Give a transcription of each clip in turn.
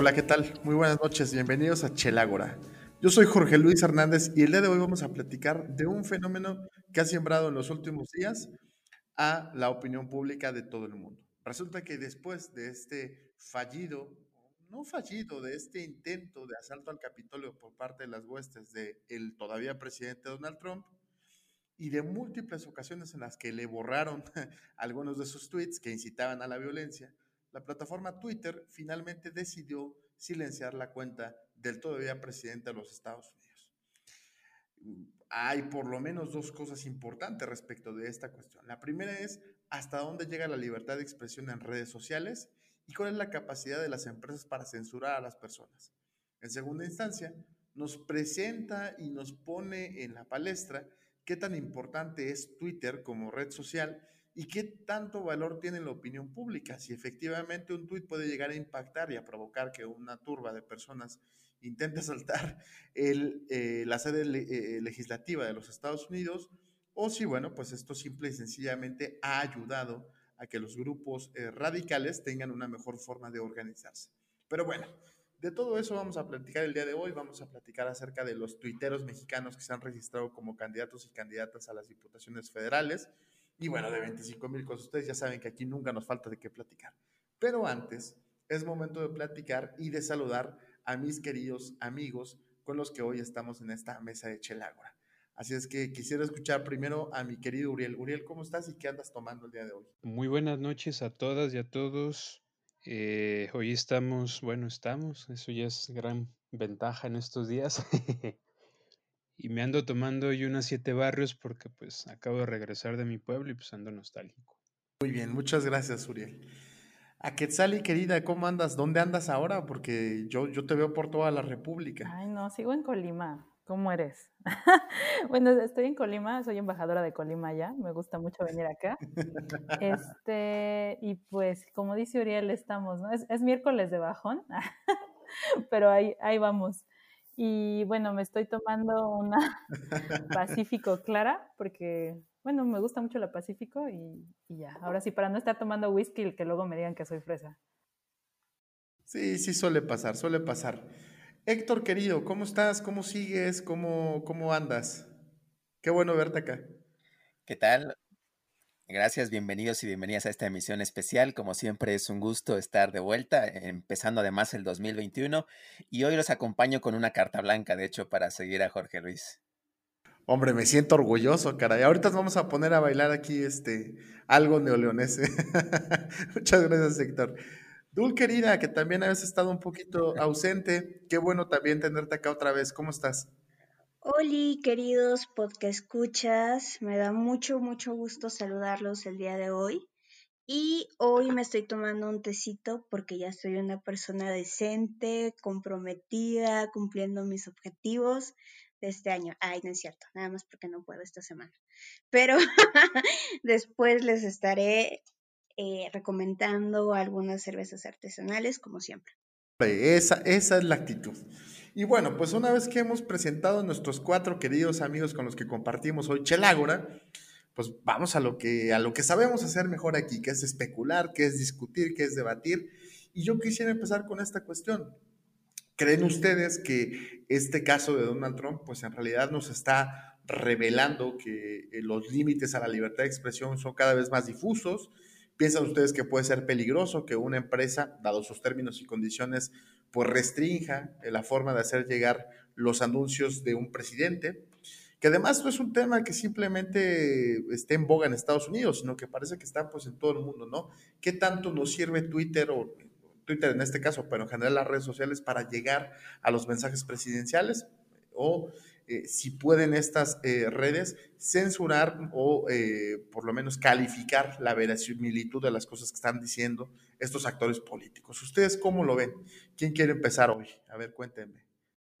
Hola, ¿qué tal? Muy buenas noches, bienvenidos a Chelágora. Yo soy Jorge Luis Hernández y el día de hoy vamos a platicar de un fenómeno que ha sembrado en los últimos días a la opinión pública de todo el mundo. Resulta que después de este fallido, no fallido, de este intento de asalto al Capitolio por parte de las huestes del el todavía presidente Donald Trump, y de múltiples ocasiones en las que le borraron algunos de sus tweets que incitaban a la violencia, la plataforma Twitter finalmente decidió silenciar la cuenta del todavía presidente de los Estados Unidos. Hay por lo menos dos cosas importantes respecto de esta cuestión. La primera es hasta dónde llega la libertad de expresión en redes sociales y cuál es la capacidad de las empresas para censurar a las personas. En segunda instancia, nos presenta y nos pone en la palestra qué tan importante es Twitter como red social y qué tanto valor tiene la opinión pública. Si efectivamente un tuit puede llegar a impactar y a provocar que una turba de personas intente saltar el, eh, la sede eh, legislativa de los Estados Unidos, o si, bueno, pues esto simple y sencillamente ha ayudado a que los grupos eh, radicales tengan una mejor forma de organizarse. Pero bueno, de todo eso vamos a platicar el día de hoy. Vamos a platicar acerca de los tuiteros mexicanos que se han registrado como candidatos y candidatas a las diputaciones federales y bueno, de 25 mil cosas. Ustedes ya saben que aquí nunca nos falta de qué platicar. Pero antes, es momento de platicar y de saludar a mis queridos amigos con los que hoy estamos en esta mesa de Chelágora. Así es que quisiera escuchar primero a mi querido Uriel. Uriel, ¿cómo estás y qué andas tomando el día de hoy? Muy buenas noches a todas y a todos. Eh, hoy estamos, bueno, estamos, eso ya es gran ventaja en estos días. Y me ando tomando hoy unas siete barrios porque pues acabo de regresar de mi pueblo y pues ando nostálgico. Muy bien, muchas gracias, Uriel. A Quetzali, querida, ¿cómo andas? ¿Dónde andas ahora? Porque yo, yo te veo por toda la República. Ay, no, sigo en Colima. ¿Cómo eres? bueno, estoy en Colima, soy embajadora de Colima ya, me gusta mucho venir acá. Este, y pues, como dice Uriel, estamos, ¿no? Es, es miércoles de bajón, pero ahí, ahí vamos. Y bueno, me estoy tomando una Pacífico Clara porque, bueno, me gusta mucho la Pacífico y, ya. Ahora sí, para no estar tomando whisky, que luego me digan que soy fresa. Sí, sí, suele pasar, suele pasar. Héctor, querido, ¿cómo estás? ¿Cómo sigues? ¿Cómo, cómo andas? Qué bueno verte acá. ¿Qué tal? Gracias, bienvenidos y bienvenidas a esta emisión especial. Como siempre es un gusto estar de vuelta, empezando además el 2021 y hoy los acompaño con una carta blanca, de hecho, para seguir a Jorge Luis. Hombre, me siento orgulloso, caray. Ahorita vamos a poner a bailar aquí este algo neoleonese. Muchas gracias, Héctor. Dul, querida, que también habías estado un poquito ausente. Qué bueno también tenerte acá otra vez. ¿Cómo estás? Hola, queridos podcast escuchas, me da mucho, mucho gusto saludarlos el día de hoy. Y hoy me estoy tomando un tecito porque ya soy una persona decente, comprometida, cumpliendo mis objetivos de este año. Ay, no es cierto, nada más porque no puedo esta semana. Pero después les estaré eh, recomendando algunas cervezas artesanales, como siempre. Esa, esa es la actitud. Y bueno, pues una vez que hemos presentado a nuestros cuatro queridos amigos con los que compartimos hoy Chelágora, pues vamos a lo que, a lo que sabemos hacer mejor aquí, que es especular, que es discutir, que es debatir. Y yo quisiera empezar con esta cuestión. ¿Creen ustedes que este caso de Donald Trump, pues en realidad nos está revelando que eh, los límites a la libertad de expresión son cada vez más difusos? ¿Piensan ustedes que puede ser peligroso que una empresa, dado sus términos y condiciones, pues restrinja eh, la forma de hacer llegar los anuncios de un presidente, que además no es un tema que simplemente esté en boga en Estados Unidos, sino que parece que está pues en todo el mundo, ¿no? ¿Qué tanto nos sirve Twitter o Twitter en este caso, pero en general las redes sociales para llegar a los mensajes presidenciales? O eh, si pueden estas eh, redes censurar o eh, por lo menos calificar la verosimilitud de las cosas que están diciendo estos actores políticos. ¿Ustedes cómo lo ven? ¿Quién quiere empezar hoy? A ver, cuéntenme.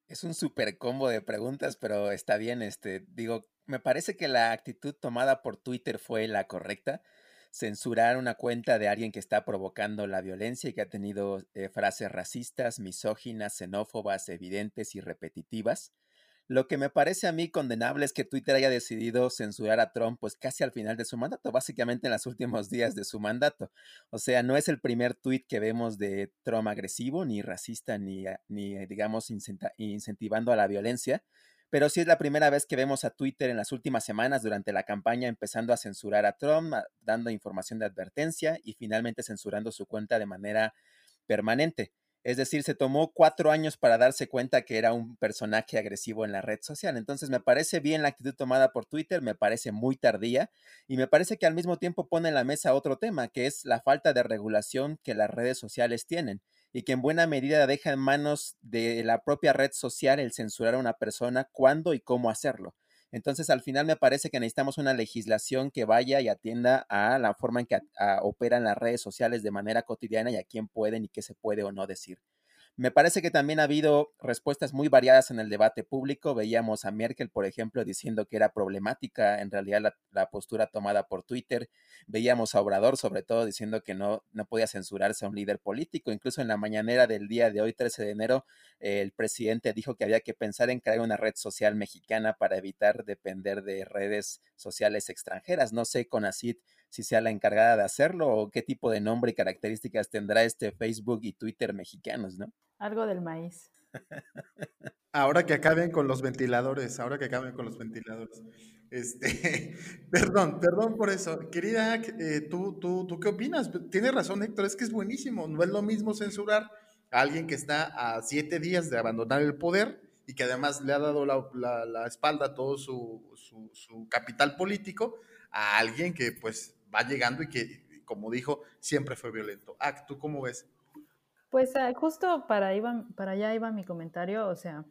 Es un super combo de preguntas, pero está bien. Este, digo, me parece que la actitud tomada por Twitter fue la correcta. Censurar una cuenta de alguien que está provocando la violencia y que ha tenido frases racistas, misóginas, xenófobas, evidentes y repetitivas Lo que me parece a mí condenable es que Twitter haya decidido censurar a Trump pues casi al final de su mandato, básicamente en los últimos días de su mandato. O sea, no es el primer tweet que vemos de Trump agresivo, ni racista, ni, ni digamos incentivando a la violencia, pero sí es la primera vez que vemos a Twitter en las últimas semanas durante la campaña empezando a censurar a Trump, dando información de advertencia y finalmente censurando su cuenta de manera permanente. Es decir, se tomó cuatro años para darse cuenta que era un personaje agresivo en la red social. Entonces me parece bien la actitud tomada por Twitter, me parece muy tardía y me parece que al mismo tiempo pone en la mesa otro tema, que es la falta de regulación que las redes sociales tienen y que en buena medida deja en manos de la propia red social el censurar a una persona cuándo y cómo hacerlo. Entonces, al final me parece que necesitamos una legislación que vaya y atienda a la forma en que operan las redes sociales de manera cotidiana y a quién pueden y qué se puede o no decir. Me parece que también ha habido respuestas muy variadas en el debate público. Veíamos a Merkel, por ejemplo, diciendo que era problemática en realidad la, postura tomada por Twitter. Veíamos a Obrador, sobre todo, diciendo que no, no podía censurarse a un líder político. Incluso en la mañanera del día de hoy, 13 de enero, el presidente dijo que había que pensar en crear una red social mexicana para evitar depender de redes sociales extranjeras. No sé, con Conacid, si sea la encargada de hacerlo o qué tipo de nombre y características tendrá este Facebook y Twitter mexicanos, ¿no? Algo del maíz. Ahora que acaben con los ventiladores, ahora que acaben con los ventiladores. Este, perdón, perdón por eso. Querida, eh, ¿tú, tú, ¿tú qué opinas? Tienes razón, Héctor, es que es buenísimo. No es lo mismo censurar a alguien que está a siete días de abandonar el poder y que además le ha dado la, espalda a todo su, su, su, capital político, a alguien que pues va llegando y que, como dijo, siempre fue violento. Ah, ¿tú cómo ves? Pues ah, justo para, allá iba mi comentario, o sea,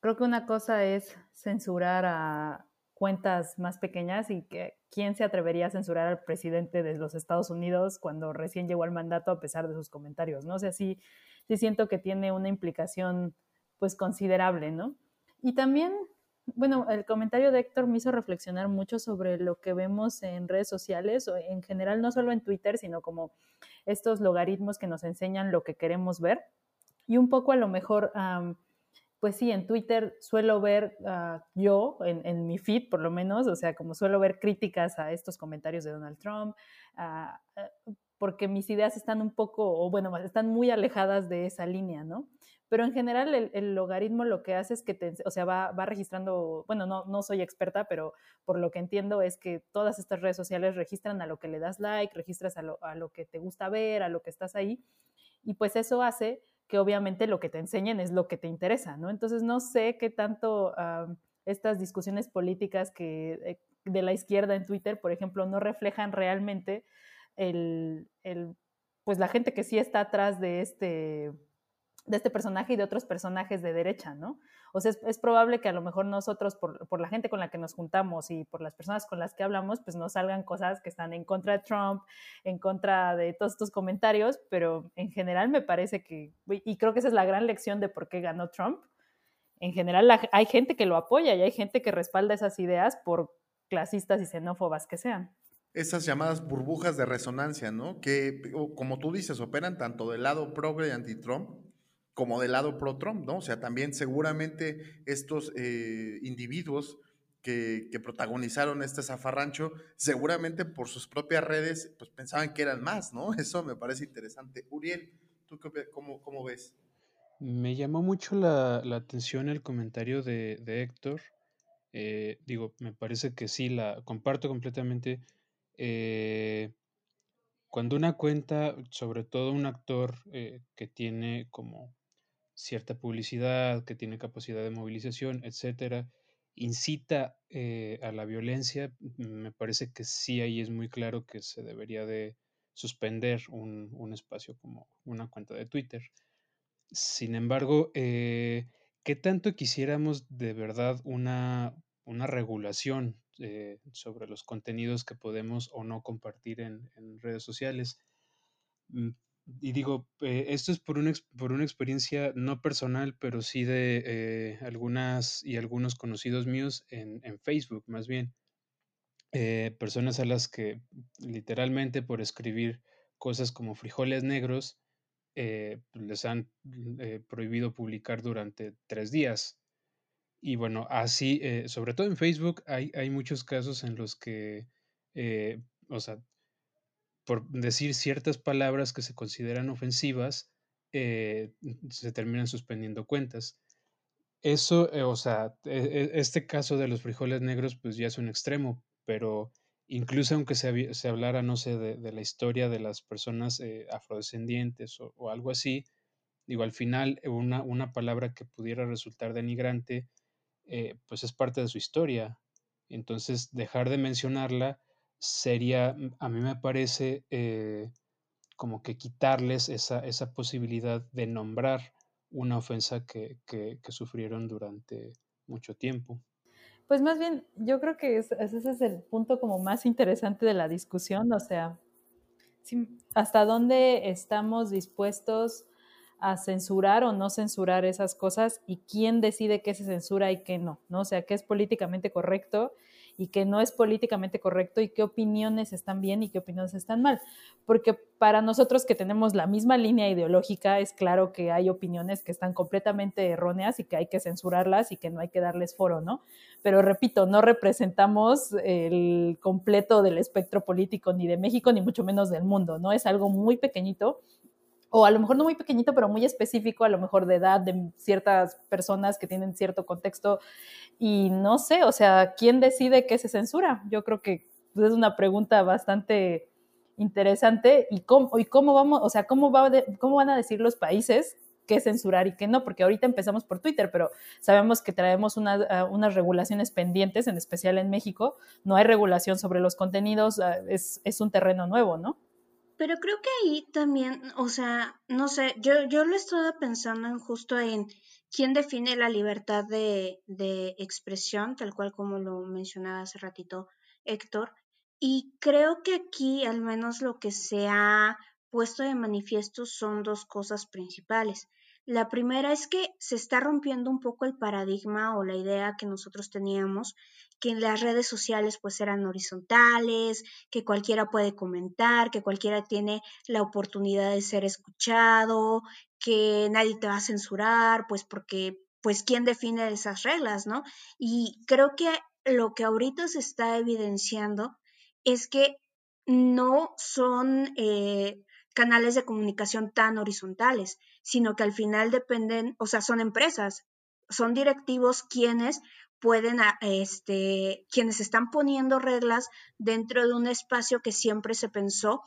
creo que una cosa es censurar a cuentas más pequeñas y que quién se atrevería a censurar al presidente de los Estados Unidos cuando recién llegó al mandato a pesar de sus comentarios, ¿no? O sea, sí, sí siento que tiene una implicación pues considerable, ¿no? Y también, bueno, el comentario de Héctor me hizo reflexionar mucho sobre lo que vemos en redes sociales, o en general, no solo en Twitter, sino como estos logaritmos que nos enseñan lo que queremos ver. Y un poco a lo mejor, pues sí, en Twitter suelo ver ah, yo, en, mi feed por lo menos, o sea, como suelo ver críticas a estos comentarios de Donald Trump, porque mis ideas están un poco, o bueno, están muy alejadas de esa línea, ¿no? Pero en general el, logaritmo lo que hace es que te, o sea, va, va registrando, bueno, no, no, soy experta, pero por lo que entiendo es que todas estas redes sociales registran a lo que le das like, registras a lo, a lo que te gusta ver, a lo que estás ahí, y pues eso hace que obviamente lo que te enseñen es lo que te interesa, ¿no? Entonces no sé qué tanto estas discusiones políticas que eh, de la izquierda en Twitter, por ejemplo, no reflejan realmente el, el, pues la gente que sí está atrás de este de este personaje y de otros personajes de derecha, ¿no? O sea, es, probable que a lo mejor nosotros, por, por, la gente con la que nos juntamos y por las personas con las que hablamos, pues nos salgan cosas que están en contra de Trump, en contra de todos estos comentarios, pero en general me parece que, y creo que esa es la gran lección de por qué ganó Trump, en general hay gente que lo apoya y hay gente que respalda esas ideas por clasistas y xenófobas que sean esas llamadas burbujas de resonancia, ¿no? Que, como tú dices, operan tanto del lado progre y anti-Trump como del lado pro-Trump, ¿no? O sea, también seguramente estos eh, individuos que, protagonizaron este zafarrancho, seguramente por sus propias redes, pues pensaban que eran más, ¿no? Eso me parece interesante. Uriel, ¿tú qué, cómo, cómo, ves? Me llamó mucho la, atención el comentario de, Héctor. Eh, digo, me parece que sí, la comparto completamente. Eh, cuando una cuenta, sobre todo un actor que tiene como cierta publicidad, que tiene capacidad de movilización, etcétera, incita eh, a la violencia, me parece que sí ahí es muy claro que se debería de suspender un, espacio como una cuenta de Twitter. Sin embargo, eh, ¿qué tanto quisiéramos de verdad una, una regulación eh, sobre los contenidos que podemos o no compartir en, redes sociales? Mm, y digo, eh, esto es por una, por una experiencia no personal, pero sí de eh, algunas y algunos conocidos míos en, Facebook, más bien. Personas a las que literalmente por escribir cosas como frijoles negros, les han prohibido publicar durante tres días. Y bueno, así, eh, sobre todo en Facebook, hay, hay muchos casos en los que, eh, o sea, por decir ciertas palabras que se consideran ofensivas, eh, se terminan suspendiendo cuentas. Eso, o sea, e, e, este caso de los frijoles negros, pues ya es un extremo, pero incluso aunque se, se hablara, no sé, de, de, la historia de las personas afrodescendientes o, o, algo así, digo, al final una, una palabra que pudiera resultar denigrante, eh, pues es parte de su historia. Entonces, dejar de mencionarla sería, mm, a mí me parece, eh, como que quitarles esa, esa, posibilidad de nombrar una ofensa que, que, sufrieron durante mucho tiempo. Pues más bien, yo creo que es, ese es el punto como más interesante de la discusión, o sea, hasta dónde estamos dispuestos a censurar o no censurar esas cosas y quién decide qué se censura y qué no, ¿no? O sea, qué es políticamente correcto y qué no es políticamente correcto y qué opiniones están bien y qué opiniones están mal. Porque para nosotros que tenemos la misma línea ideológica, es claro que hay opiniones que están completamente erróneas y que hay que censurarlas y que no hay que darles foro, ¿no? Pero repito, no representamos el completo del espectro político ni de México ni mucho menos del mundo, ¿no? Es algo muy pequeñito o a lo mejor no muy pequeñito, pero muy específico, a lo mejor de edad de ciertas personas que tienen cierto contexto. Y no sé, o sea, ¿quién decide qué se censura? Yo creo que es una pregunta bastante interesante. ¿Y cómo, vamos, o sea, cómo, va van a decir los países qué censurar y qué no? Porque ahorita empezamos por Twitter, pero sabemos que traemos uh, unas regulaciones pendientes, en especial en México. No hay regulación sobre los contenidos, es, es un terreno nuevo, ¿no? Pero creo que ahí también, o sea, no sé, yo, yo lo estaba pensando en justo en quién define la libertad de, de expresión, tal cual como lo mencionaba hace ratito Héctor. Y creo que aquí al menos lo que se ha puesto de manifiesto son dos cosas principales. La primera es que se está rompiendo un poco el paradigma o la idea que nosotros teníamos que las redes sociales pues eran horizontales, que cualquiera puede comentar, que cualquiera tiene la oportunidad de ser escuchado, que nadie te va a censurar, pues porque pues quién define esas reglas, ¿no? Y creo que lo que ahorita se está evidenciando es que no son eh, canales de comunicación tan horizontales, sino que al final dependen, o sea, son empresas, son directivos quienes pueden, este, quienes están poniendo reglas dentro de un espacio que siempre se pensó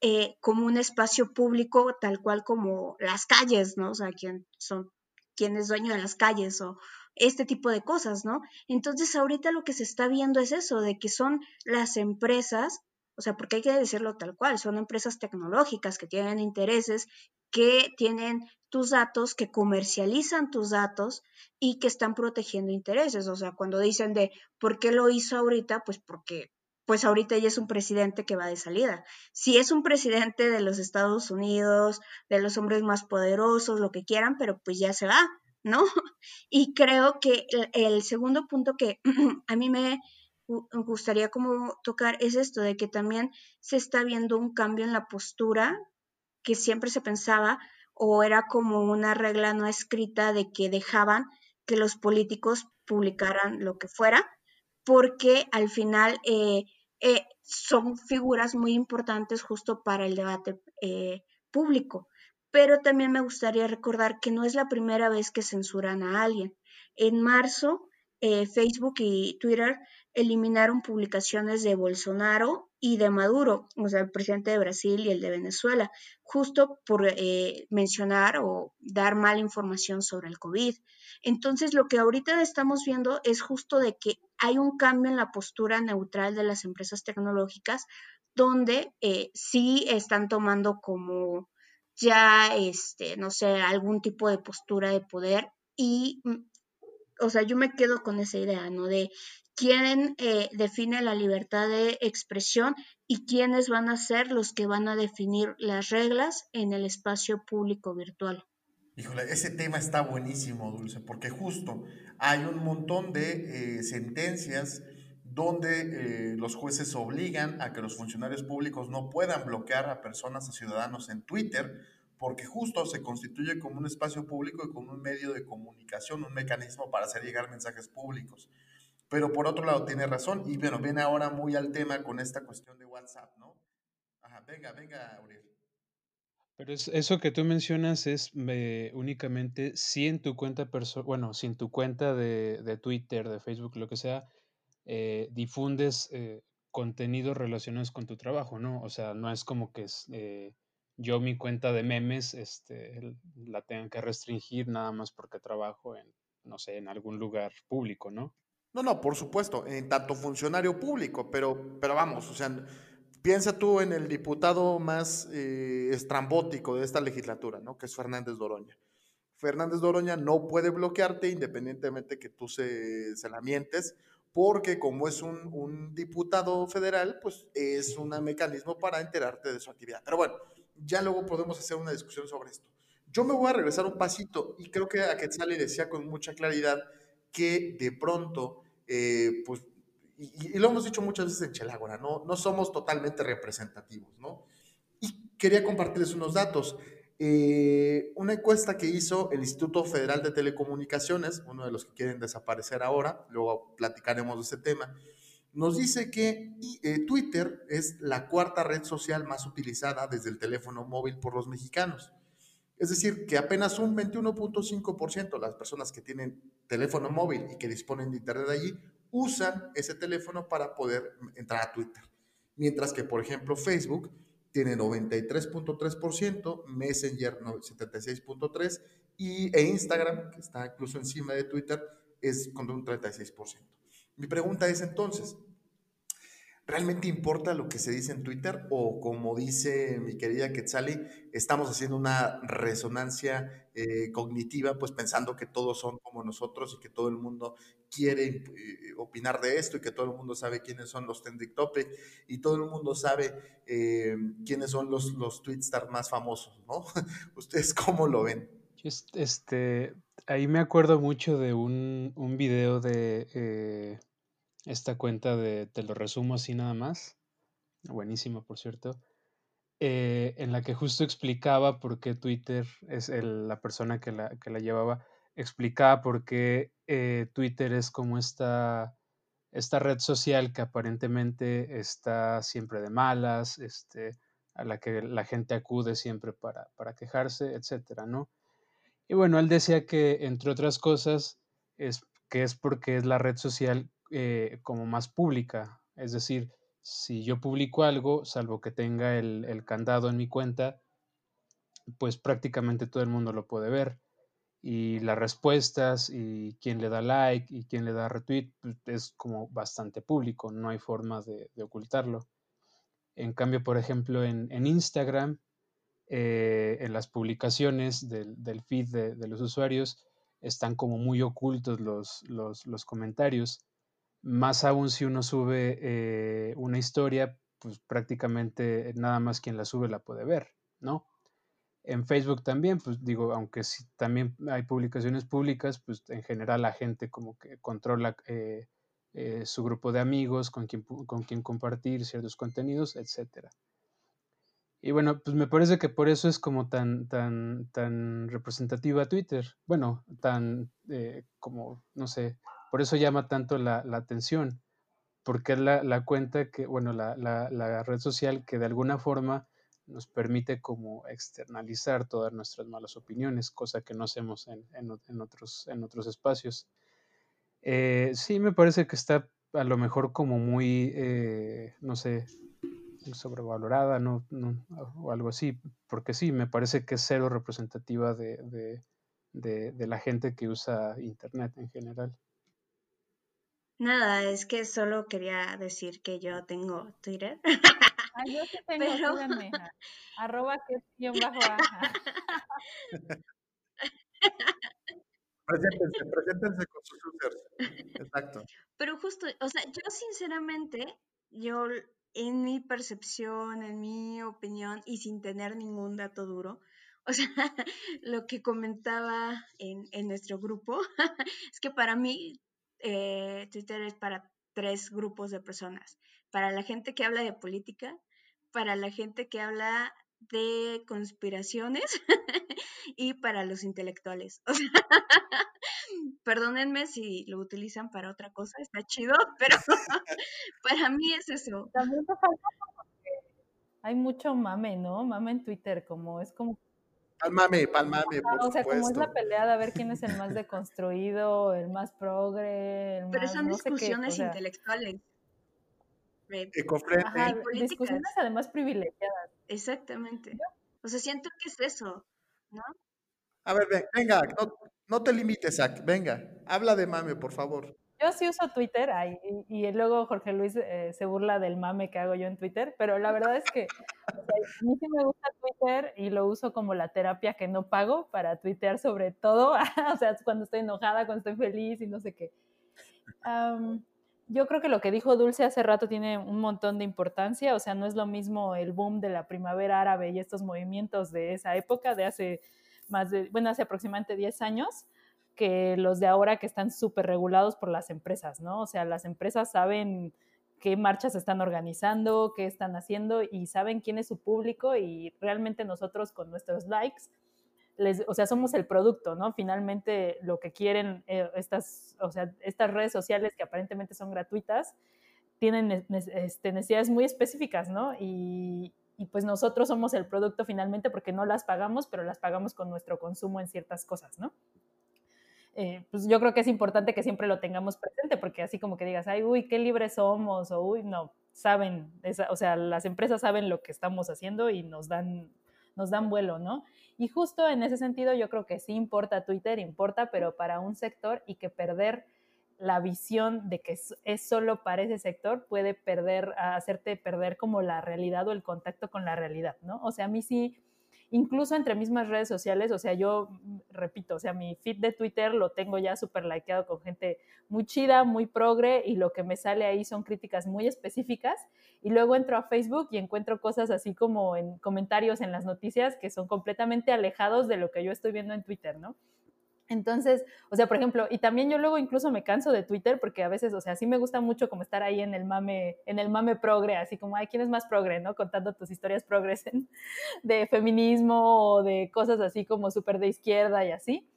eh, como un espacio público, tal cual como las calles, ¿no? O sea, quién son, quién es dueño de las calles o este tipo de cosas, ¿no? Entonces, ahorita lo que se está viendo es eso, de que son las empresas, o sea, porque hay que decirlo tal cual, son empresas tecnológicas que tienen intereses, que tienen tus datos, que comercializan tus datos y que están protegiendo intereses. O sea, cuando dicen de por qué lo hizo ahorita, pues porque pues ahorita ya es un presidente que va de salida. Si es un presidente de los Estados Unidos, de los hombres más poderosos, lo que quieran, pero pues ya se va, ¿no? Y creo que el, segundo punto que a mí me gustaría como tocar es esto, de que también se está viendo un cambio en la postura que siempre se pensaba o era como una regla no escrita de que dejaban que los políticos publicaran lo que fuera, porque al final eh, eh, son figuras muy importantes justo para el debate eh, público. Pero también me gustaría recordar que no es la primera vez que censuran a alguien. En marzo, Facebook y Twitter eliminaron publicaciones de Bolsonaro y de Maduro, o sea, el presidente de Brasil y el de Venezuela, justo por eh, mencionar o dar mala información sobre el COVID. Entonces, lo que ahorita estamos viendo es justo de que hay un cambio en la postura neutral de las empresas tecnológicas, donde eh, sí están tomando como ya, este, no sé, algún tipo de postura de poder y mm, o sea, yo me quedo con esa idea, ¿no? De quién eh, define la libertad de expresión y quiénes van a ser los que van a definir las reglas en el espacio público virtual. Híjole, ese tema está buenísimo, Dulce, porque justo hay un montón de eh, sentencias donde eh, los jueces obligan a que los funcionarios públicos no puedan bloquear a personas, a ciudadanos en Twitter, porque justo se constituye como un espacio público y como un medio de comunicación, un mecanismo para hacer llegar mensajes públicos. Pero por otro lado, tiene razón, y bueno, viene ahora muy al tema con esta cuestión de WhatsApp, ¿no? Ajá, venga, venga, Uriel. Pero eso que tú mencionas es eh, únicamente si en tu cuenta bueno, si en tu cuenta de, de, Twitter, de Facebook, lo que sea, eh, difundes eh, contenidos relacionados con tu trabajo, ¿no? O sea, no es como que es, yo mi cuenta de memes este, la tenga que restringir nada más porque trabajo en, no sé, en algún lugar público, ¿no? No, no, por supuesto, en tanto funcionario público, pero, pero vamos, o sea, piensa tú en el diputado más eh, estrambótico de esta legislatura, ¿no? Que es Fernández Doroña. Fernández Doroña no puede bloquearte independientemente que tú se, se la mientes, porque como es un, diputado federal, pues es un mecanismo para enterarte de su actividad. Pero bueno, ya luego podemos hacer una discusión sobre esto. Yo me voy a regresar un pasito y creo que a Quetzali decía con mucha claridad que de pronto eh, pues, y, lo hemos dicho muchas veces en Chelágora, ¿no? no somos totalmente representativos, ¿no? Y quería compartirles unos datos. Eh, una encuesta que hizo el Instituto Federal de Telecomunicaciones, uno de los que quieren desaparecer ahora, luego platicaremos de ese tema, nos dice que eh, Twitter es la cuarta red social más utilizada desde el teléfono móvil por los mexicanos. Es decir, que apenas un 21.5% de las personas que tienen teléfono móvil y que disponen de Internet allí usan ese teléfono para poder entrar a Twitter. Mientras que, por ejemplo, Facebook tiene 93.3%, Messenger 76.3% y, e Instagram, que está incluso encima de Twitter, es con un 36%. Mi pregunta es entonces, ¿Realmente importa lo que se dice en Twitter? O como dice mi querida Quetzali, estamos haciendo una resonancia eh, cognitiva, pues pensando que todos son como nosotros y que todo el mundo quiere eh, opinar de esto y que todo el mundo sabe quiénes son los trending topic y todo el mundo sabe eh, quiénes son los, los tweetstars más famosos, ¿no? ¿Ustedes cómo lo ven? Este, ahí me acuerdo mucho de un, un video de esta cuenta de, te lo resumo así nada más, buenísimo por cierto, eh, en la que justo explicaba por qué Twitter es la persona que la, que la, llevaba, explicaba por qué eh, Twitter es como esta, esta red social que aparentemente está siempre de malas, este, a la que la gente acude siempre para, para quejarse, etcétera, ¿no? Y bueno, él decía que, entre otras cosas, es que es porque es la red social eh, como más pública. Es decir, si yo publico algo, salvo que tenga el, candado en mi cuenta, pues prácticamente todo el mundo lo puede ver. Y las respuestas y quién le da like y quién le da retweet pues, es como bastante público, no hay forma de, ocultarlo. En cambio, por ejemplo, en, Instagram, eh, en las publicaciones del, feed de, los usuarios, están como muy ocultos los, los comentarios más aún si uno sube eh, una historia, pues prácticamente nada más quien la sube la puede ver, ¿no? En Facebook también, pues digo, aunque sí, también hay publicaciones públicas, pues en general la gente como que controla eh, eh, su grupo de amigos, con quien, con compartir ciertos contenidos, etcétera. Y bueno, pues me parece que por eso es como tan, tan, tan representativa Twitter. Bueno, tan como, no sé, por eso llama tanto la, atención, porque es la, cuenta que, bueno, la, red social que de alguna forma nos permite como externalizar todas nuestras malas opiniones, cosa que no hacemos en, otros, espacios. Eh, sí, me parece que está a lo mejor como muy, eh, no sé, sobrevalorada, no, o algo así, porque sí, me parece que es cero representativa de la gente que usa Internet en general. Nada, es que solo quería decir que yo tengo Twitter. Ah, yo sí tengo, Pero... arroba que es bajo baja. Preséntense, preséntense con sus users. Exacto. Pero justo, o sea, yo sinceramente, yo en mi percepción, en mi opinión y sin tener ningún dato duro, o sea, lo que comentaba en, en nuestro grupo es que para mí eh, Twitter es para tres grupos de personas. Para la gente que habla de política, para la gente que habla de conspiraciones y para los intelectuales. perdónenme si lo utilizan para otra cosa, está chido, pero para mí es eso. También falta hay mucho mame, ¿no? Mame en Twitter, como es como Palmame, palmame, por o sea, como es la supuesto. pelea de a ver quién es el más deconstruido, el más progre, el Pero más son no sé qué, o discusiones sea, intelectuales. Ajá, discusiones además privilegiadas. Exactamente. O sea, siento que es eso, ¿no? A ver, ven- venga, no, no te limites, Zach. Venga, habla de mame, por favor. Yo sí uso Twitter y, luego Jorge Luis eh, se burla del mame que hago yo en Twitter, pero la verdad es que a mí sí me gusta Twitter y lo uso como la terapia que no pago para tuitear sobre todo, o sea, cuando estoy enojada, cuando estoy feliz y no sé qué. Am, yo creo que lo que dijo Dulce hace rato tiene un montón de importancia, o sea, no es lo mismo el boom de la primavera árabe y estos movimientos de esa época, de hace más de, bueno, hace aproximadamente 10 años, que los de ahora que están súper regulados por las empresas, ¿no? O sea, las empresas saben qué marchas están organizando, qué están haciendo y saben quién es su público y realmente nosotros con nuestros likes, les, o sea, somos el producto, ¿no? Finalmente lo que quieren eh, estas, o sea, estas redes sociales que aparentemente son gratuitas, tienen ne- ne- este, necesidades muy específicas, ¿no? Y, y pues nosotros somos el producto finalmente porque no las pagamos, pero las pagamos con nuestro consumo en ciertas cosas, ¿no? Eh, pues yo creo que es importante que siempre lo tengamos presente, porque así como que digas, ay, uy, qué libres somos, o uy, no, saben, esa, o sea, las empresas saben lo que estamos haciendo y nos dan, nos dan vuelo, ¿no? Y justo en ese sentido yo creo que sí importa Twitter, importa, pero para un sector y que perder la visión de que es, solo para ese sector puede perder, hacerte perder como la realidad o el contacto con la realidad, ¿no? O sea, a mí sí incluso entre mismas redes sociales, o sea, yo mm, repito, o sea, mi feed de Twitter lo tengo ya súper likeado con gente muy chida, muy progre, y lo que me sale ahí son críticas muy específicas, y luego entro a Facebook y encuentro cosas así como en comentarios en las noticias que son completamente alejados de lo que yo estoy viendo en Twitter, ¿no? Entonces, o sea, por ejemplo, y también yo luego incluso me canso de Twitter porque a veces, o sea, sí me gusta mucho como estar ahí en el mame, en el mame progre, así como, ay, ¿quién es más progre, no? Contando tus historias progres en- de feminismo o de cosas así como súper de izquierda y así.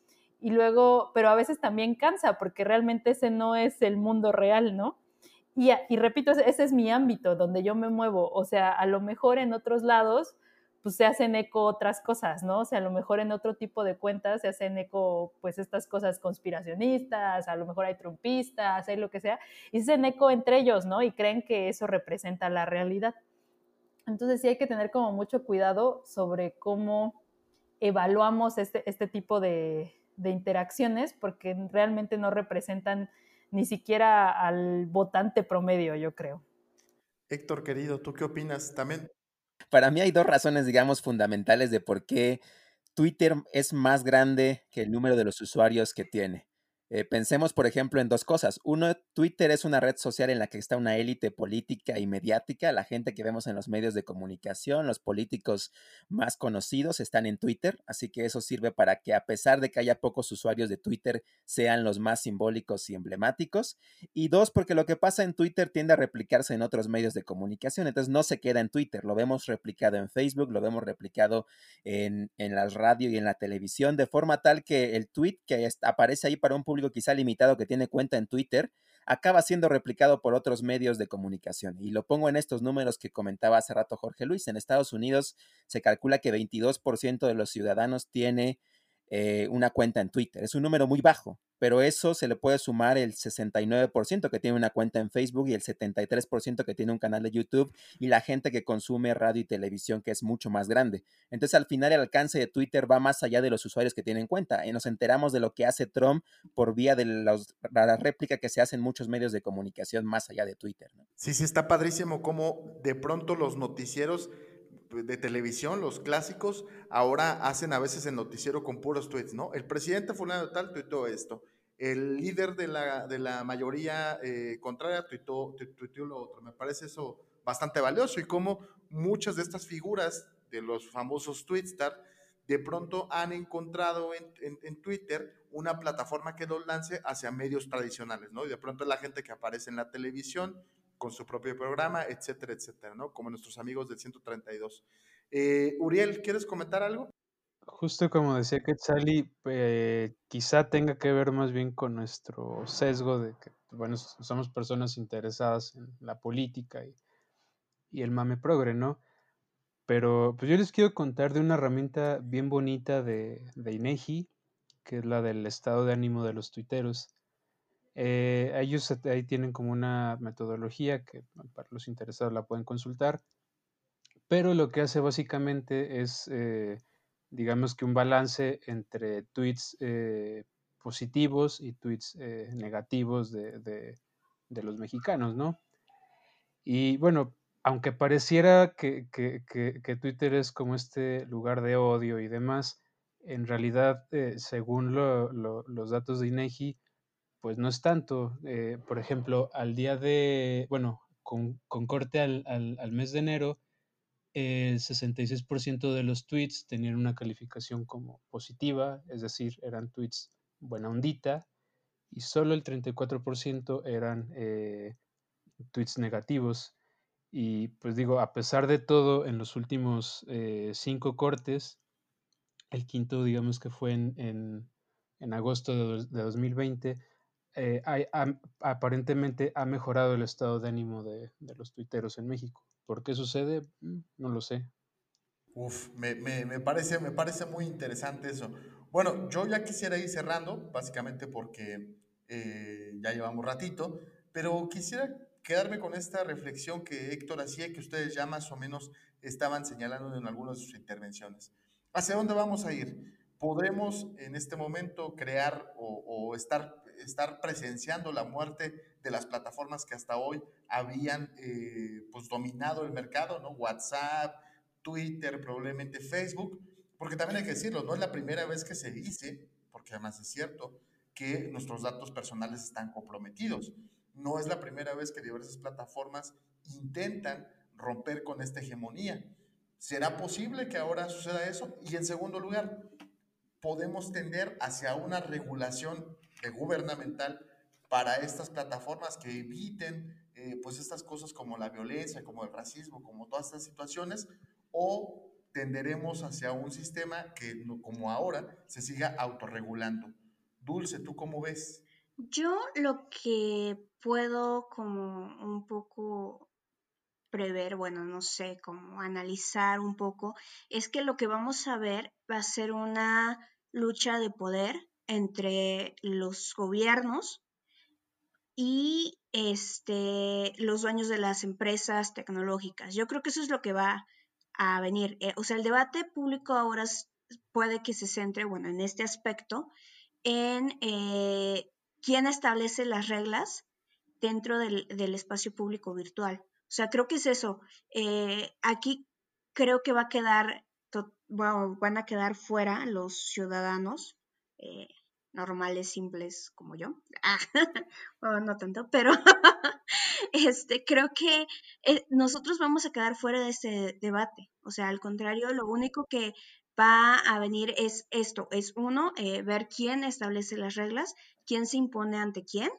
Y luego, pero a veces también cansa porque realmente ese no es el mundo real, ¿no? Y, y repito, ese es mi ámbito donde yo me muevo. O sea, a lo mejor en otros lados, pues se hacen eco otras cosas, ¿no? O sea, a lo mejor en otro tipo de cuentas se hacen eco, pues, estas cosas conspiracionistas, a lo mejor hay trumpistas, hay lo que sea, y se hacen eco entre ellos, ¿no? Y creen que eso representa la realidad. Entonces sí hay que tener como mucho cuidado sobre cómo evaluamos este, este tipo de, de interacciones, porque realmente no representan ni siquiera al votante promedio, yo creo. Héctor, querido, ¿tú qué opinas? También, Para mí hay dos razones, digamos, fundamentales de por qué Twitter es más grande que el número de los usuarios que tiene. Eh, pensemos, por ejemplo, en dos cosas. Uno, Twitter es una red social en la que está una élite política y mediática. La gente que vemos en los medios de comunicación, los políticos más conocidos están en Twitter. Así que eso sirve para que a pesar de que haya pocos usuarios de Twitter, sean los más simbólicos y emblemáticos. Y dos, porque lo que pasa en Twitter tiende a replicarse en otros medios de comunicación. Entonces no se queda en Twitter. Lo vemos replicado en Facebook, lo vemos replicado en, en la radio y en la televisión, de forma tal que el tweet que aparece ahí para un público quizá limitado que tiene cuenta en Twitter, acaba siendo replicado por otros medios de comunicación. Y lo pongo en estos números que comentaba hace rato Jorge Luis. En Estados Unidos se calcula que 22% de los ciudadanos tiene eh, una cuenta en Twitter. Es un número muy bajo, pero eso se le puede sumar el 69% que tiene una cuenta en Facebook y el 73% que tiene un canal de YouTube y la gente que consume radio y televisión que es mucho más grande. Entonces al final el alcance de Twitter va más allá de los usuarios que tienen cuenta y nos enteramos de lo que hace Trump por vía de la réplica que se hace en muchos medios de comunicación más allá de Twitter. sí, sí está padrísimo cómo de pronto los noticieros de televisión, los clásicos, ahora hacen a veces el noticiero con puros tweets, ¿no? El presidente fulano de tal tuiteó esto. El líder de la, de la mayoría eh, contraria tuiteó, tu- tuiteó lo otro. Me parece eso bastante valioso y cómo muchas de estas figuras de los famosos tweetstar de pronto han encontrado en, en- en Twitter una plataforma que los lance hacia medios tradicionales, ¿no? Y de pronto la gente que aparece en la televisión con su propio programa, etcétera, etcétera, ¿no? Como nuestros amigos del 132. Eh, Uriel, ¿quieres comentar algo? Justo como decía Quetzali, eh, quizá tenga que ver más bien con nuestro sesgo de que, bueno, somos personas interesadas en la política y, el mame progre, ¿no? Pero pues yo les quiero contar de una herramienta bien bonita de, de INEGI, que es la del estado de ánimo de los tuiteros. Eh, ellos ahí tienen como una metodología que para los interesados la pueden consultar, pero lo que hace básicamente es, eh, digamos que un balance entre tweets eh, positivos y tweets negativos de, de, los mexicanos, ¿no? Y bueno, aunque pareciera que, que, que, Twitter es como este lugar de odio y demás, en realidad, según lo, los datos de INEGI, pues no es tanto. Eh, por ejemplo, al día de, bueno, con, corte al, mes de enero, el 66% de los tweets tenían una calificación como positiva, es decir, eran tweets buena ondita, y solo el 34% eran eh, tweets negativos. Y pues digo, a pesar de todo, en los últimos eh, cinco cortes, el quinto digamos que fue en, agosto de, de 2020, eh, aparentemente ha mejorado el estado de ánimo de, los tuiteros en México. ¿Por qué sucede? Mm, no lo sé. Uf, me, parece, me parece muy interesante eso. Bueno, yo ya quisiera ir cerrando, básicamente porque eh, ya llevamos ratito, pero quisiera quedarme con esta reflexión que Héctor hacía que ustedes ya más o menos estaban señalando en algunas de sus intervenciones. ¿Hacia dónde vamos a ir? ¿Podremos en este momento crear o, o estar estar presenciando la muerte de las plataformas que hasta hoy habían eh, pues dominado el mercado, ¿no? WhatsApp, Twitter, probablemente Facebook, porque también hay que decirlo, no es la primera vez que se dice, porque además es cierto, que nuestros datos personales están comprometidos. No es la primera vez que diversas plataformas intentan romper con esta hegemonía. ¿Será posible que ahora suceda eso? Y en segundo lugar, podemos tender hacia una regulación gubernamental para estas plataformas que eviten eh, pues estas cosas como la violencia, como el racismo, como todas estas situaciones, o tenderemos hacia un sistema que como ahora se siga autorregulando. Dulce, ¿tú cómo ves? Yo lo que puedo como un poco prever, bueno, no sé, como analizar un poco, es que lo que vamos a ver va a ser una lucha de poder entre los gobiernos y este, los dueños de las empresas tecnológicas. Yo creo que eso es lo que va a venir. Eh, o sea, el debate público ahora puede que se centre, bueno, en este aspecto, en eh, quién establece las reglas dentro del, espacio público virtual. O sea, creo que es eso. Eh, aquí creo que va a quedar, bueno, van a quedar fuera los ciudadanos normales, simples como yo. Ah, no tanto, pero este, creo que eh, nosotros vamos a quedar fuera de este debate. O sea, al contrario, lo único que va a venir es esto, es uno, eh, ver quién establece las reglas, quién se impone ante quién.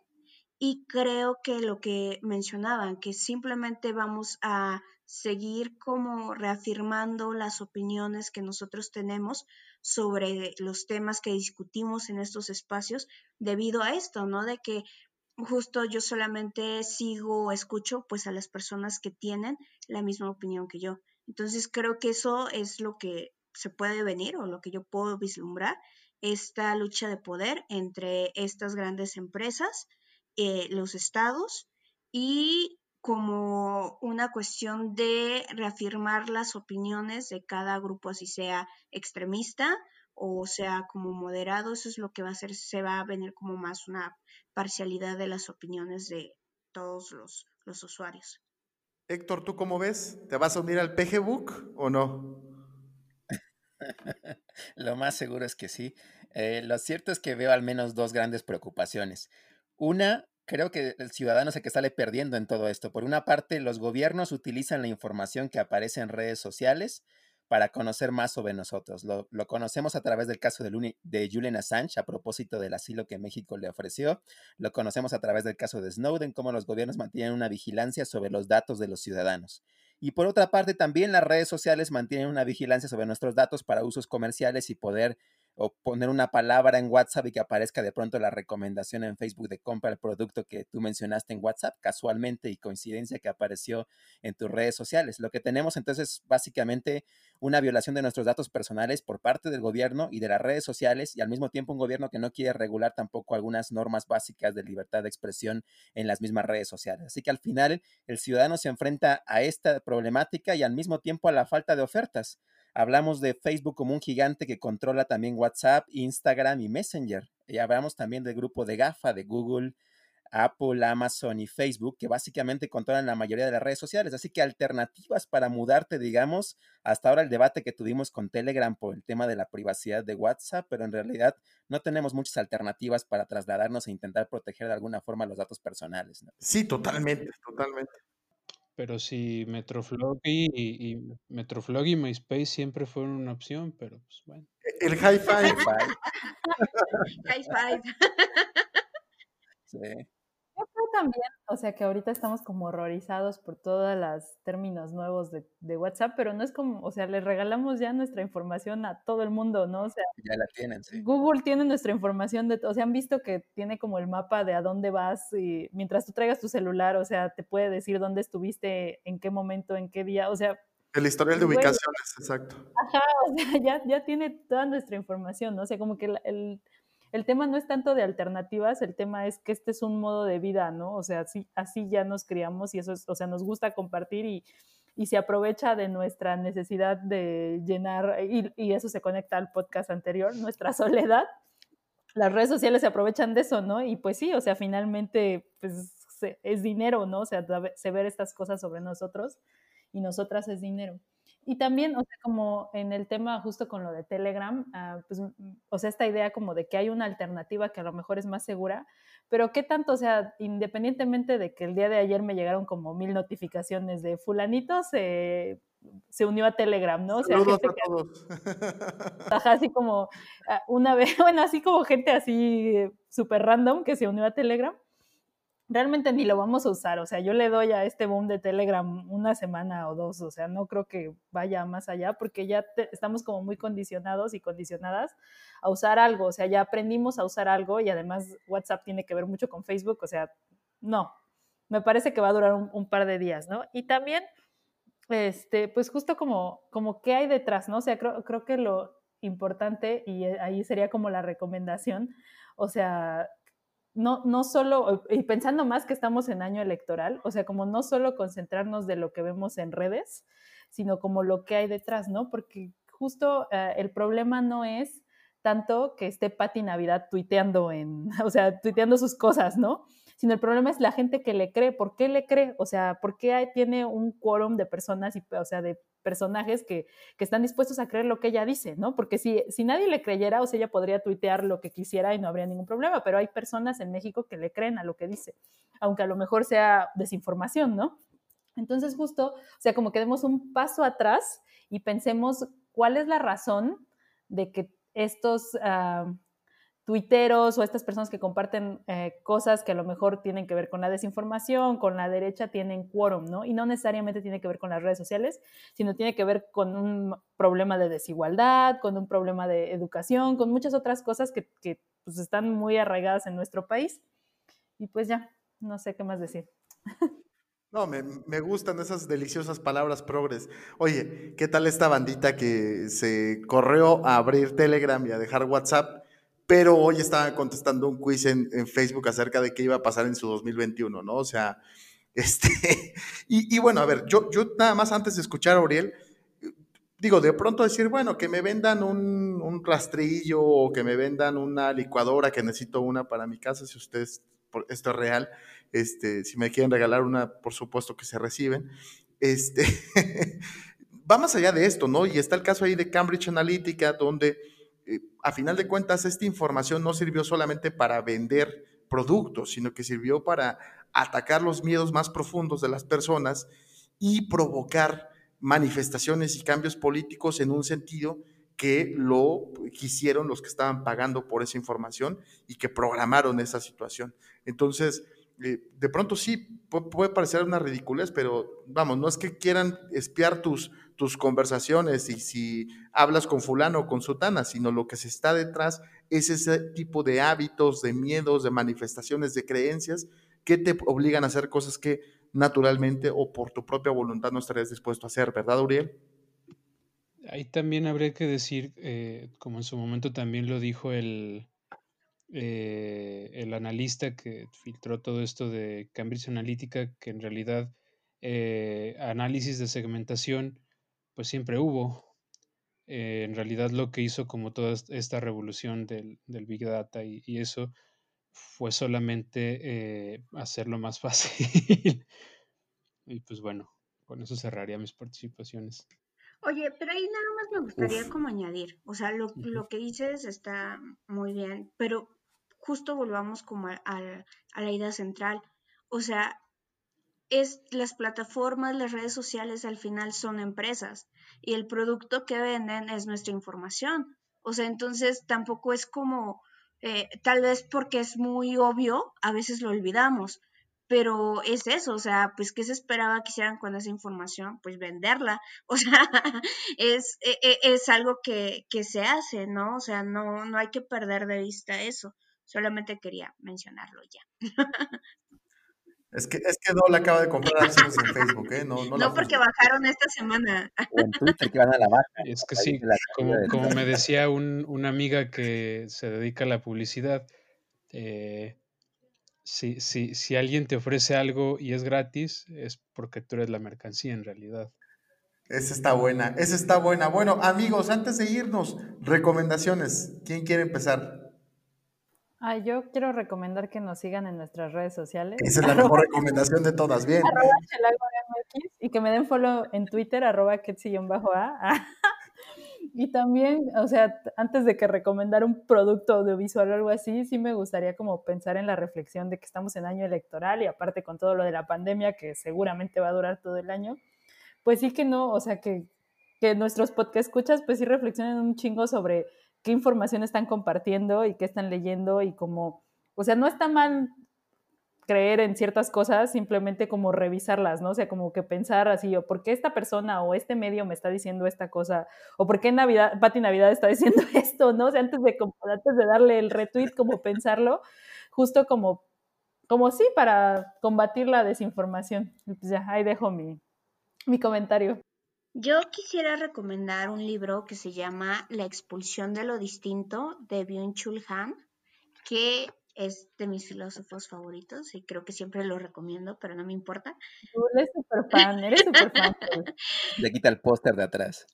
Y creo que lo que mencionaban, que simplemente vamos a seguir como reafirmando las opiniones que nosotros tenemos sobre los temas que discutimos en estos espacios debido a esto, ¿no? De que justo yo solamente sigo o escucho pues a las personas que tienen la misma opinión que yo. Entonces creo que eso es lo que se puede venir o lo que yo puedo vislumbrar, esta lucha de poder entre estas grandes empresas, eh, los estados y como una cuestión de reafirmar las opiniones de cada grupo, así sea extremista o sea como moderado, eso es lo que va a ser, se va a venir como más una parcialidad de las opiniones de todos los, los usuarios. Héctor, ¿tú cómo ves? ¿Te vas a unir al PGBook o no? lo más seguro es que sí. Eh, lo cierto es que veo al menos dos grandes preocupaciones. Una, creo que el ciudadano es el que sale perdiendo en todo esto. Por una parte, los gobiernos utilizan la información que aparece en redes sociales para conocer más sobre nosotros. Lo, conocemos a través del caso de, de, Julian Assange a propósito del asilo que México le ofreció. Lo conocemos a través del caso de Snowden, cómo los gobiernos mantienen una vigilancia sobre los datos de los ciudadanos. Y por otra parte, también las redes sociales mantienen una vigilancia sobre nuestros datos para usos comerciales y poder o poner una palabra en WhatsApp y que aparezca de pronto la recomendación en Facebook de compra el producto que tú mencionaste en WhatsApp, casualmente y coincidencia que apareció en tus redes sociales. Lo que tenemos entonces básicamente una violación de nuestros datos personales por parte del gobierno y de las redes sociales y al mismo tiempo un gobierno que no quiere regular tampoco algunas normas básicas de libertad de expresión en las mismas redes sociales. Así que al final el ciudadano se enfrenta a esta problemática y al mismo tiempo a la falta de ofertas. Hablamos de Facebook como un gigante que controla también WhatsApp, Instagram y Messenger. Y hablamos también del grupo de GAFA de Google, Apple, Amazon y Facebook, que básicamente controlan la mayoría de las redes sociales. Así que alternativas para mudarte, digamos, hasta ahora el debate que tuvimos con Telegram por el tema de la privacidad de WhatsApp, pero en realidad no tenemos muchas alternativas para trasladarnos e intentar proteger de alguna forma los datos personales. Sí, totalmente, totalmente. Pero sí, Metroflog y, y Metroflog y MySpace siempre fueron una opción, pero pues bueno. E, el hi-fi. Hi-fi. sí. Yo creo también, o sea, que ahorita estamos como horrorizados por todos los términos nuevos de, de, WhatsApp, pero no es como, o sea, le regalamos ya nuestra información a todo el mundo, ¿no? O sea, ya la tienen, sí. Google tiene nuestra información de, o sea, han visto que tiene como el mapa de a dónde vas y mientras tú traigas tu celular, o sea, te puede decir dónde estuviste, en qué momento, en qué día, o sea, el historial de ubicaciones, exacto. Ajá, o sea, ya, ya tiene toda nuestra información, ¿no? O sea, como que el, el el tema no es tanto de alternativas, el tema es que este es un modo de vida, ¿no? O sea, así, ya nos criamos y eso es, o sea, nos gusta compartir y, se aprovecha de nuestra necesidad de llenar, y, eso se conecta al podcast anterior, nuestra soledad. Las redes sociales se aprovechan de eso, ¿no? Y pues sí, o sea, finalmente, pues es dinero, ¿no? O sea, se ver estas cosas sobre nosotros y nosotras es dinero. Y también, o sea, como en el tema justo con lo de Telegram, uh, pues, o sea, esta idea como de que hay una alternativa que a lo mejor es más segura, pero qué tanto, o sea, independientemente de que el día de ayer me llegaron como mil notificaciones de fulanito se, se unió a Telegram, ¿no? O sea, Saludos gente a que, ajá, así como uh, una vez, bueno, así como gente así súper random que se unió a Telegram realmente ni lo vamos a usar. O sea, yo le doy a este boom de Telegram una semana o dos. O sea, no creo que vaya más allá porque ya te, estamos como muy condicionados y condicionadas a usar algo. O sea, ya aprendimos a usar algo y además WhatsApp tiene que ver mucho con Facebook. O sea, no. Me parece que va a durar un, un par de días, ¿no? Y también, este, pues justo como, como qué hay detrás, ¿no? O sea, creo, creo que lo importante, y ahí sería como la recomendación, o sea, no, no solo, y pensando más que estamos en año electoral, o sea, como no solo concentrarnos de lo que vemos en redes, sino como lo que hay detrás, ¿no? Porque justo uh, el problema no es tanto que esté Patti Navidad tuiteando en, o sea, tuiteando sus cosas, ¿no? Sino el problema es la gente que le cree. ¿Por qué le cree? O sea, ¿por qué tiene un quórum de personas, y, o sea, de personajes que, que, están dispuestos a creer lo que ella dice, ¿no? Porque si, si nadie le creyera, o sea, ella podría tuitear lo que quisiera y no habría ningún problema, pero hay personas en México que le creen a lo que dice, aunque a lo mejor sea desinformación, ¿no? Entonces, justo, o sea, como que demos un paso atrás y pensemos cuál es la razón de que estos uh, tuiteros o estas personas que comparten eh, cosas que a lo mejor tienen que ver con la desinformación, con la derecha, tienen quórum, ¿no? Y no necesariamente tiene que ver con las redes sociales, sino tiene que ver con un problema de desigualdad, con un problema de educación, con muchas otras cosas que, que pues, están muy arraigadas en nuestro país. Y pues ya, no sé qué más decir. No, me, me, gustan esas deliciosas palabras progres. Oye, ¿qué tal esta bandita que se corrió a abrir Telegram y a dejar WhatsApp? Pero hoy estaba contestando un quiz en, Facebook acerca de qué iba a pasar en su 2021, ¿no? O sea, este, y, bueno, a ver, yo, nada más antes de escuchar a Auriel, digo, de pronto decir, bueno, que me vendan un, un rastrillo o que me vendan una licuadora, que necesito una para mi casa, si ustedes, esto es real, este, si me quieren regalar una, por supuesto que se reciben. Este, va más allá de esto, ¿no? Y está el caso ahí de Cambridge Analytica, donde a final de cuentas esta información no sirvió solamente para vender productos, sino que sirvió para atacar los miedos más profundos de las personas y provocar manifestaciones y cambios políticos en un sentido que lo quisieron los que estaban pagando por esa información y que programaron esa situación. Entonces, eh, de pronto sí puede parecer una ridiculez, pero vamos, no es que quieran espiar tus, tus conversaciones y si hablas con fulano o con sutana, sino lo que se está detrás es ese tipo de hábitos, de miedos, de manifestaciones, de creencias que te obligan a hacer cosas que naturalmente o por tu propia voluntad no estarías dispuesto a hacer, ¿verdad, Uriel? Ahí también habría que decir, eh, como en su momento también lo dijo el, eh, el analista que filtró todo esto de Cambridge Analytica, que en realidad eh, análisis de segmentación, pues siempre hubo. en realidad lo que hizo como toda esta revolución del, Big Data y, y, eso fue solamente hacerlo más fácil. y pues bueno, con eso cerraría mis participaciones. Oye, pero ahí nada más me gustaría como añadir, o sea, lo, lo, que dices está muy bien, pero justo volvamos como a, a, la idea central, o sea, es las plataformas, las redes sociales al final son empresas y el producto que venden es nuestra información, o sea, entonces tampoco es como, eh, tal vez porque es muy obvio, a veces lo olvidamos, pero es eso, o sea, pues ¿qué se esperaba que hicieran con esa información? Pues venderla, o sea, es, e, e, es algo que, que, se hace, ¿no? O sea, no, no hay que perder de vista eso, solamente quería mencionarlo ya. Es que, es que no la acaba de comprar acciones en Facebook, ¿eh? No, no, no porque bajaron esta semana. O en Twitter que van a la baja. Es que sí, como, como me decía un, una amiga que se dedica a la publicidad, eh, si, si, si alguien te ofrece algo y es gratis, es porque tú eres la mercancía en realidad. Esa está buena, esa está buena. Bueno, amigos, antes de irnos, recomendaciones. ¿Quién quiere empezar? Ah, yo quiero recomendar que nos sigan en nuestras redes sociales. Esa es la mejor recomendación de todas, bien. Arroba y que me den follow en Twitter, arroba a Y también, o sea, antes de que recomendar un producto audiovisual o algo así, sí me gustaría como pensar en la reflexión de que estamos en año electoral y aparte con todo lo de la pandemia que seguramente va a durar todo el año, pues sí que no, o sea, que, que nuestros podcast escuchas, pues sí reflexionen un chingo sobre qué información están compartiendo y qué están leyendo y como, o sea, no está mal creer en ciertas cosas, simplemente como revisarlas, ¿no? O sea, como que pensar así, o por qué esta persona o este medio me está diciendo esta cosa, o por qué Navidad, Pati Navidad está diciendo esto, ¿no? O sea, antes de, antes de darle el retweet, como pensarlo, justo como, como sí, para combatir la desinformación. Pues ya, ahí dejo mi, mi comentario. Yo quisiera recomendar un libro que se llama La expulsión de lo distinto de Byung-Chul Han, que es de mis filósofos favoritos y creo que siempre lo recomiendo, pero no me importa. Tú eres súper fan, eres súper fan. Le quita el póster de atrás.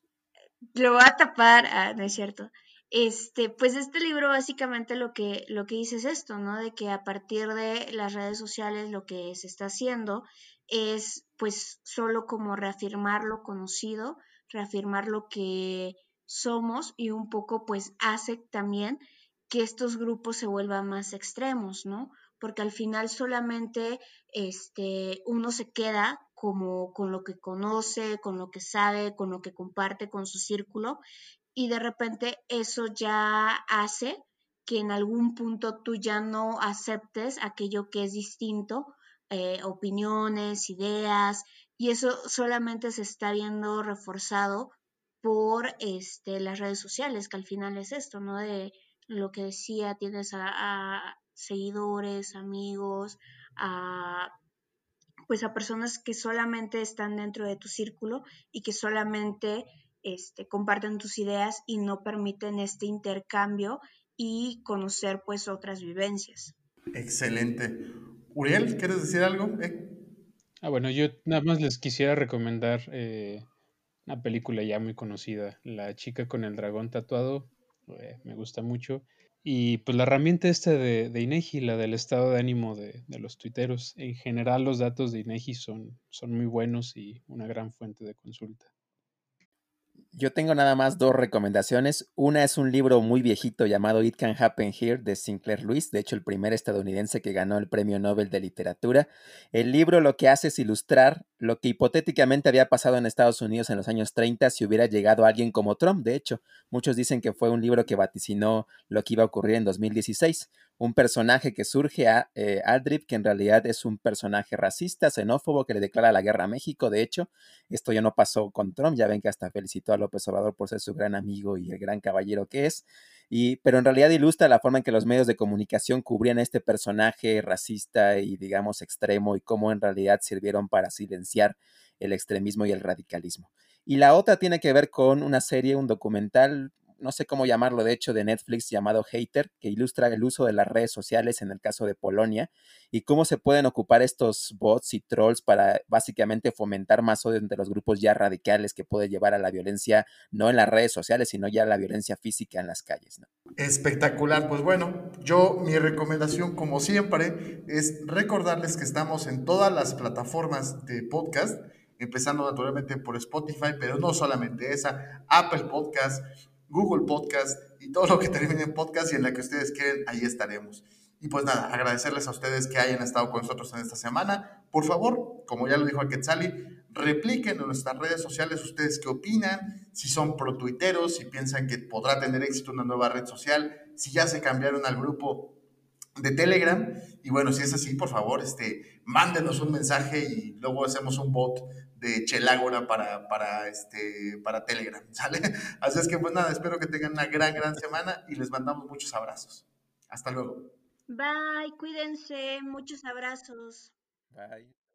Lo va a tapar, ah, no es cierto. Este, pues este libro básicamente lo que, lo que dice es esto, ¿no? De que a partir de las redes sociales lo que se está haciendo es pues solo como reafirmar lo conocido, reafirmar lo que somos y un poco pues hace también que estos grupos se vuelvan más extremos, ¿no? Porque al final solamente este, uno se queda como con lo que conoce, con lo que sabe, con lo que comparte con su círculo y de repente eso ya hace que en algún punto tú ya no aceptes aquello que es distinto, eh, opiniones, ideas, y eso solamente se está viendo reforzado por este, las redes sociales, que al final es esto, ¿no? De lo que decía, tienes a, seguidores, amigos, a pues a personas que solamente están dentro de tu círculo y que solamente este, comparten tus ideas y no permiten este intercambio y conocer pues otras vivencias. Excelente. Uriel, ¿quieres decir algo? Eh. Ah, bueno, yo nada más les quisiera recomendar eh, una película ya muy conocida, La chica con el dragón tatuado. Eh, me gusta mucho. Y pues la herramienta esta de, de INEGI, la del estado de ánimo de, los tuiteros. En general los datos de INEGI son, son muy buenos y una gran fuente de consulta. Yo tengo nada más dos recomendaciones. Una es un libro muy viejito llamado It Can Happen Here de Sinclair Lewis, de hecho el primer estadounidense que ganó el Premio Nobel de Literatura. El libro lo que hace es ilustrar lo que hipotéticamente había pasado en Estados Unidos en los años 30 si hubiera llegado alguien como Trump. De hecho, muchos dicen que fue un libro que vaticinó lo que iba a ocurrir en 2016 un personaje que surge a eh, que en realidad es un personaje racista, xenófobo, que le declara la guerra a México. De hecho, esto ya no pasó con Trump, ya ven que hasta felicitó a López Obrador por ser su gran amigo y el gran caballero que es. Y, pero en realidad ilustra la forma en que los medios de comunicación cubrían a este personaje racista y, digamos, extremo y cómo en realidad sirvieron para silenciar el extremismo y el radicalismo. Y la otra tiene que ver con una serie, un documental no sé cómo llamarlo, de hecho, de Netflix llamado Hater, que ilustra el uso de las redes sociales en el caso de Polonia y cómo se pueden ocupar estos bots y trolls para básicamente fomentar más odio entre los grupos ya radicales que puede llevar a la violencia, no en las redes sociales, sino ya a la violencia física en las calles. Espectacular. Pues bueno, yo mi recomendación, como siempre, es recordarles que estamos en todas las plataformas de podcast empezando naturalmente por Spotify, pero no solamente esa, Apple Podcast, Google Podcast y todo lo que termine podcast y en la que ustedes quieren, ahí estaremos. Y pues nada, agradecerles a ustedes que hayan estado con nosotros en esta semana. Por favor, como ya lo dijo Quetzali, repliquen en nuestras redes sociales ustedes qué opinan, si son pro tuiteros, si piensan que podrá tener éxito una nueva red social, si ya se cambiaron al grupo de Telegram. Y bueno, si es así, por favor, este, mándenos un mensaje y luego hacemos un bot de Chelágora para, para, este, para Telegram, ¿sale? Así es que pues nada, espero que tengan una gran, gran semana y les mandamos muchos abrazos. Hasta luego. Bye, cuídense, muchos abrazos. Bye.